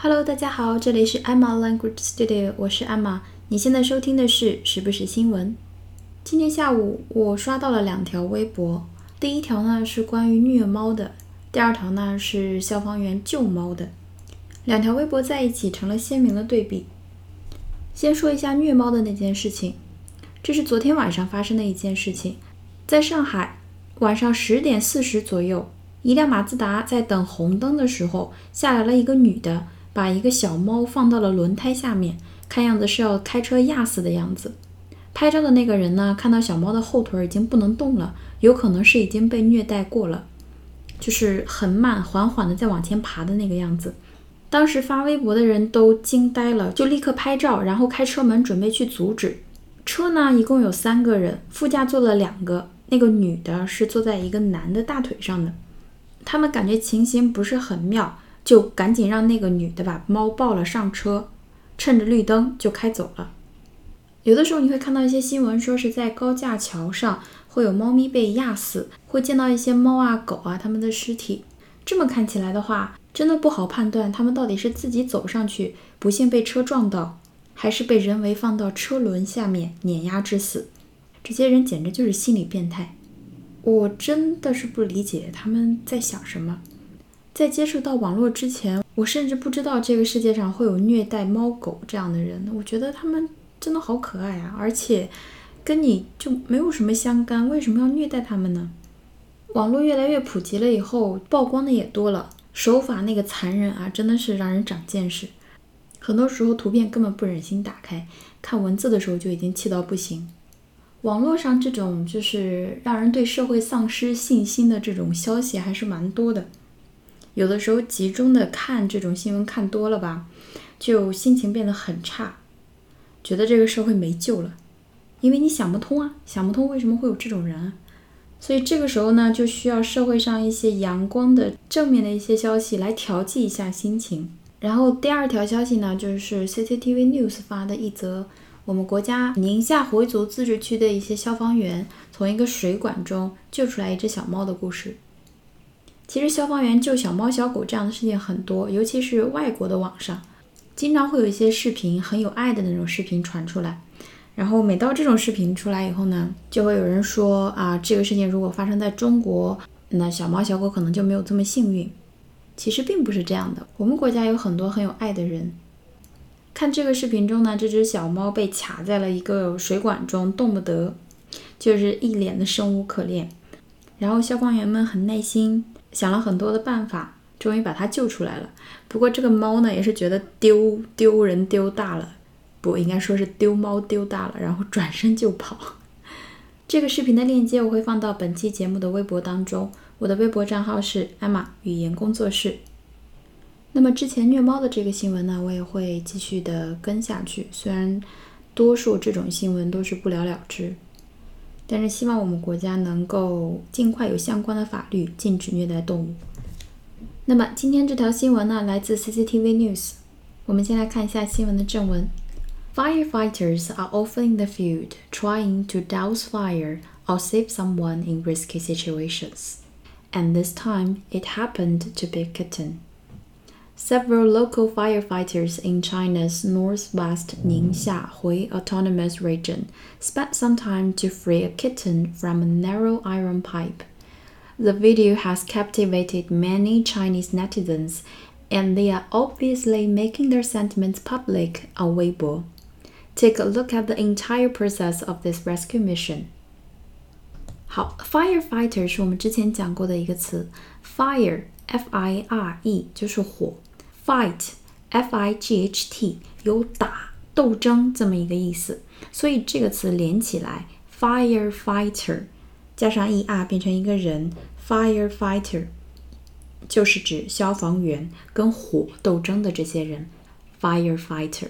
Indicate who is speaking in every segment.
Speaker 1: Hello，大家好，这里是 Emma Language Studio，我是 Emma。你现在收听的是时不时新闻。今天下午我刷到了两条微博，第一条呢是关于虐猫的，第二条呢是消防员救猫的。两条微博在一起成了鲜明的对比。先说一下虐猫的那件事情，这是昨天晚上发生的一件事情，在上海晚上十点四十左右，一辆马自达在等红灯的时候，下来了一个女的，把一个小猫放到了轮胎下面，看样子是要开车压死的样子。拍照的那个人呢，看到小猫的后腿已经不能动了，有可能是已经被虐待过了，就是很慢、缓缓的在往前爬的那个样子。当时发微博的人都惊呆了，就立刻拍照，然后开车门准备去阻止。车呢，一共有三个人，副驾坐了两个，那个女的是坐在一个男的大腿上的。他们感觉情形不是很妙，就赶紧让那个女的把猫抱了上车，趁着绿灯就开走了。有的时候你会看到一些新闻，说是在高架桥上会有猫咪被压死，会见到一些猫啊狗啊它们的尸体。这么看起来的话，真的不好判断，他们到底是自己走上去不幸被车撞到，还是被人为放到车轮下面碾压致死。这些人简直就是心理变态，我真的是不理解他们在想什么。在接触到网络之前，我甚至不知道这个世界上会有虐待猫狗这样的人。我觉得他们真的好可爱啊，而且跟你就没有什么相干，为什么要虐待他们呢？网络越来越普及了以后，曝光的也多了。手法那个残忍啊，真的是让人长见识。很多时候图片根本不忍心打开，看文字的时候就已经气到不行。网络上这种就是让人对社会丧失信心的这种消息还是蛮多的。有的时候集中的看这种新闻看多了吧，就心情变得很差，觉得这个社会没救了。因为你想不通啊，想不通为什么会有这种人。所以这个时候呢，就需要社会上一些阳光的、正面的一些消息来调剂一下心情。然后第二条消息呢，就是 CCTV News 发的一则，我们国家宁夏回族自治区的一些消防员从一个水管中救出来一只小猫的故事。其实消防员救小猫小狗这样的事情很多，尤其是外国的网上，经常会有一些视频很有爱的那种视频传出来。然后每到这种视频出来以后呢，就会有人说啊，这个事情如果发生在中国，那小猫小狗可能就没有这么幸运。其实并不是这样的，我们国家有很多很有爱的人。看这个视频中呢，这只小猫被卡在了一个水管中，动不得，就是一脸的生无可恋。然后消防员们很耐心，想了很多的办法，终于把它救出来了。不过这个猫呢，也是觉得丢丢人丢大了。不应该说是丢猫丢大了，然后转身就跑。这个视频的链接我会放到本期节目的微博当中，我的微博账号是艾玛语言工作室。那么之前虐猫的这个新闻呢，我也会继续的跟下去。虽然多数这种新闻都是不了了之，但是希望我们国家能够尽快有相关的法律禁止虐待动物。那么今天这条新闻呢，来自 CCTV News。我们先来看一下新闻的正文。Firefighters are often in the field trying to douse fire or save someone in risky situations. And this time it happened to be a kitten. Several local firefighters in China's northwest Ningxia Hui Autonomous Region spent some time to free a kitten from a narrow iron pipe. The video has captivated many Chinese netizens, and they are obviously making their sentiments public on Weibo. Take a look at the entire process of this rescue mission. 好，firefighter 是我们之前讲过的一个词，fire f i r e 就是火 ，fight f i g h t 有打斗争这么一个意思，所以这个词连起来，firefighter 加上 e r 变成一个人，firefighter 就是指消防员跟火斗争的这些人，firefighter。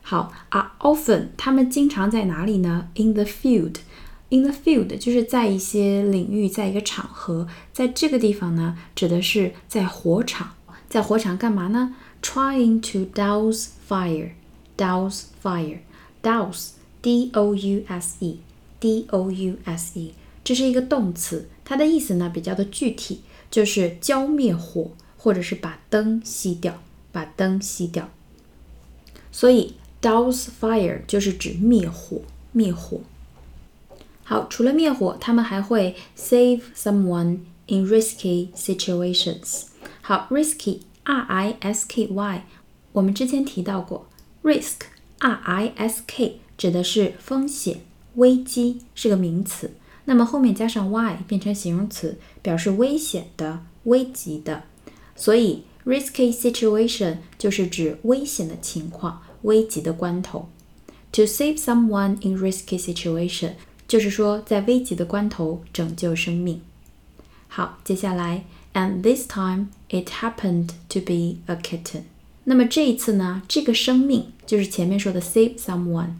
Speaker 1: 好啊，often 他们经常在哪里呢？In the field，in the field 就是在一些领域，在一个场合，在这个地方呢，指的是在火场，在火场干嘛呢？Trying to douse fire，douse fire，douse，d o u s e，d o u s e，这是一个动词，它的意思呢比较的具体，就是浇灭火，或者是把灯熄掉。把灯熄掉。所以 douse fire 就是指灭火，灭火。好，除了灭火，他们还会 save someone in risky situations。好，risky，r i s k y，我们之前提到过，risk，r i s k 指的是风险、危机，是个名词。那么后面加上 y 变成形容词，表示危险的、危急的。所以 risky situation 就是指危险的情况、危急的关头。To save someone in risky situation 就是说在危急的关头拯救生命。好，接下来，and this time it happened to be a kitten。那么这一次呢，这个生命就是前面说的 save someone，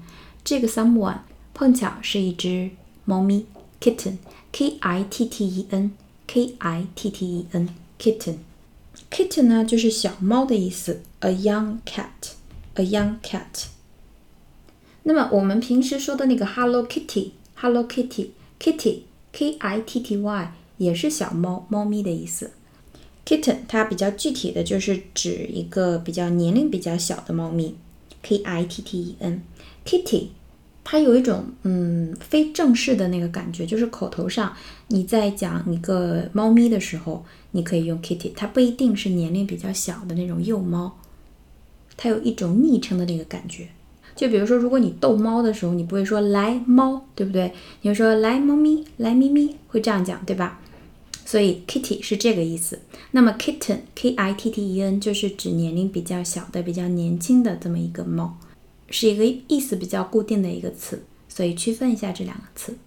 Speaker 1: 这个 someone 碰巧是一只猫咪。kitten，k i t t e n，k i t t e n，kitten，kitten 呢就是小猫的意思，a young cat，a young cat。那么我们平时说的那个 Hello Kitty，Hello Kitty，Kitty，k i t t y 也是小猫、猫咪的意思。 Kitten 它比较具体的就是指一个比较年龄比较小的猫咪，k i t t e n，kitty。它有一种嗯非正式的那个感觉，就是口头上你在讲一个猫咪的时候，你可以用 kitty，它不一定是年龄比较小的那种幼猫，它有一种昵称的那个感觉。就比如说，如果你逗猫的时候，你不会说来猫，对不对？你会说来猫咪，来咪咪，会这样讲，对吧？所以 kitty 是这个意思。那么 kitten，k i t t e n，就是指年龄比较小的、比较年轻的这么一个猫。是一个意思比较固定的一个词，所以区分一下这两个词。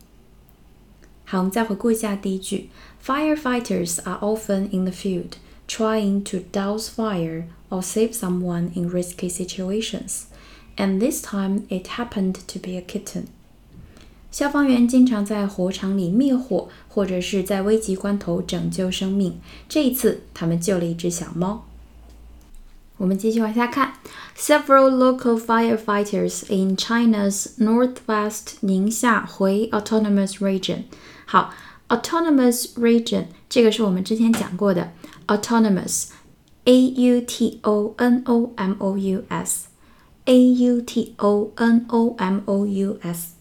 Speaker 1: 好，我们再回顾一下第一句：Firefighters are often in the field trying to douse fire or save someone in risky situations, and this time it happened to be a kitten. 消防员经常在火场里灭火，或者是在危急关头拯救生命。这一次，他们救了一只小猫。我们继续往下看，Several local firefighters in China's northwest 宁夏回 autonomous region。好，autonomous region 这个是我们之前讲过的，autonomous，a u t o n o m o u s，a u t o n o m o u s，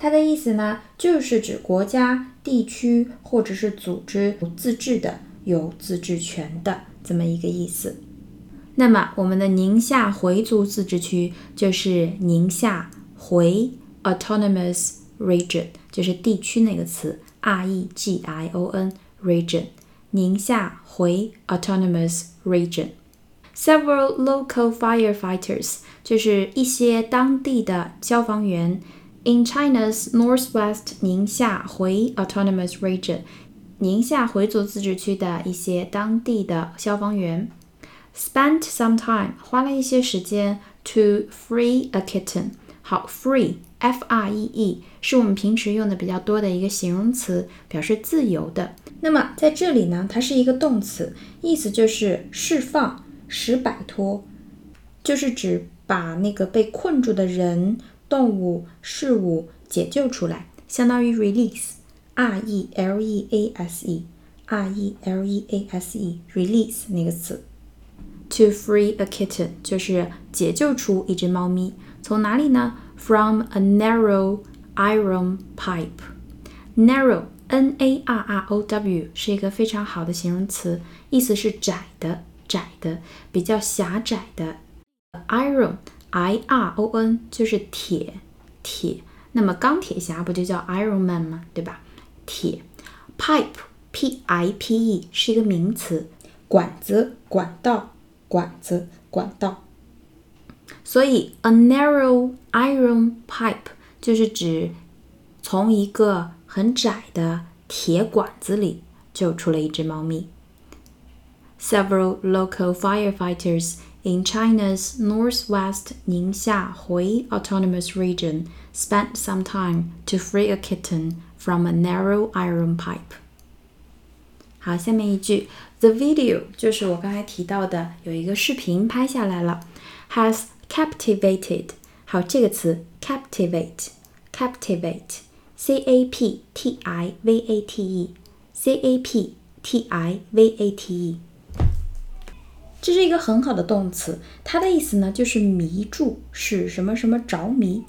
Speaker 1: 它的意思呢，就是指国家、地区或者是组织自治的、有自治权的这么一个意思。那么，我们的宁夏回族自治区就是宁夏回 （Autonomous Region），就是地区那个词，R E G I O N Region，宁夏回 Autonomous Region。Several local firefighters 就是一些当地的消防员。In China's northwest 宁夏回 Autonomous Region，宁夏回族自治区的一些当地的消防员。Spent some time，花了一些时间 to free a kitten。好，free，f r e e，是我们平时用的比较多的一个形容词，表示自由的。那么在这里呢，它是一个动词，意思就是释放、使摆脱，就是指把那个被困住的人、动物、事物解救出来，相当于 release，r e l e a s e，r e l e a s e，release 那个词。To free a kitten 就是解救出一只猫咪，从哪里呢？From a narrow iron pipe. Narrow, N-A-R-R-O-W 是一个非常好的形容词，意思是窄的、窄的、比较狭窄的。Iron, I-R-O-N 就是铁、铁。那么钢铁侠不就叫 Iron Man 吗？对吧？铁。Pipe, P-I-P-E 是一个名词，管子、管道。管子、管道，所以 a narrow iron pipe 就是指从一个很窄的铁管子里救出了一只猫咪。Several local firefighters in China's northwest Ningxia Hui Autonomous Region spent some time to free a kitten from a narrow iron pipe. 好，下面一句，the video 就是我刚才提到的，有一个视频拍下来了，has captivated。好，这个词 captivate，captivate，c a p t i v a t e，c a p t i v a t e。 这是一个很好的动词，它的意思呢就是迷住，使什么什么着迷。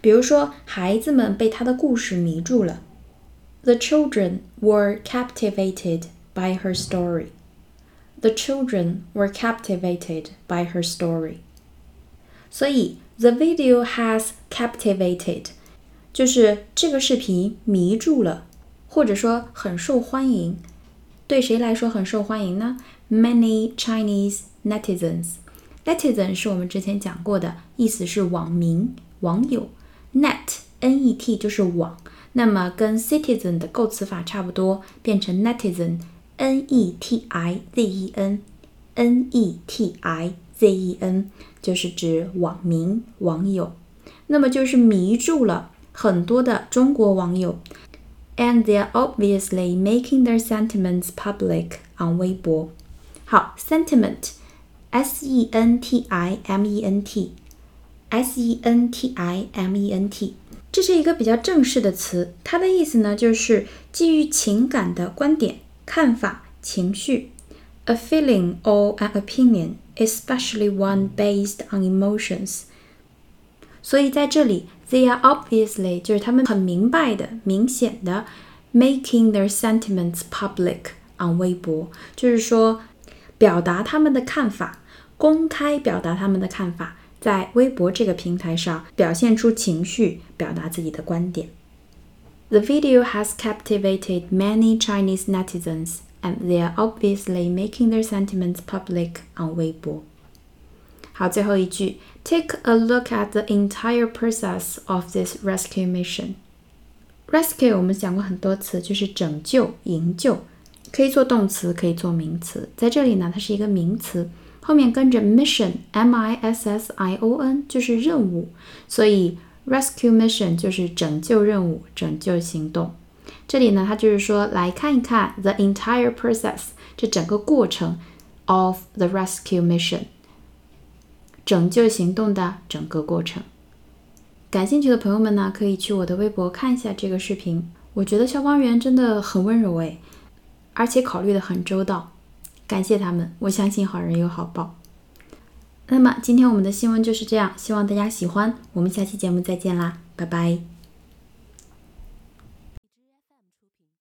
Speaker 1: 比如说，孩子们被他的故事迷住了。The children were captivated by her story. The children were captivated by her story. 所以，the video has captivated，就是这个视频迷住了，或者说很受欢迎。对谁来说很受欢迎呢 ？Many Chinese netizens。Netizen 是我们之前讲过的，意思是网民、网友。Net N E T 就是网，那么跟 citizen 的构词法差不多，变成 netizen N E T I Z E N N E T I Z E N 就是指网民、网友。那么就是迷住了很多的中国网友。And they're obviously making their sentiments public on 微博。 好，sentiment，S E N T I M E N T，S E N T I M E N T，这是一个比较正式的词，它的意思呢就是基于情感的观点、看法、情绪。A feeling or an opinion, especially one based on emotions。所以在这里。They are obviously 就是他们很明白的、明显的 making their sentiments public on 微博，就是说 表达他们的看法，公开表达他们的看法，在微博这个平台上表现出情绪，表达自己的观点。The video has captivated many Chinese netizens, and they are obviously making their sentiments public on 微博。好，最后一句，Take a look at the entire process of this rescue mission. Rescue 我们讲过很多次，就是拯救、营救，可以做动词，可以做名词。在这里呢，它是一个名词，后面跟着 mission，m i s s i o n，就是任务，所以 rescue mission 就是拯救任务、拯救行动。这里呢，它就是说来看一看 the entire process，这整个过程 of the rescue mission。拯救行动的整个过程。感兴趣的朋友们呢，可以去我的微博看一下这个视频。我觉得消防员真的很温柔诶，而且考虑的很周到。感谢他们，我相信好人有好报。那么今天我们的新闻就是这样，希望大家喜欢。我们下期节目再见啦，拜拜。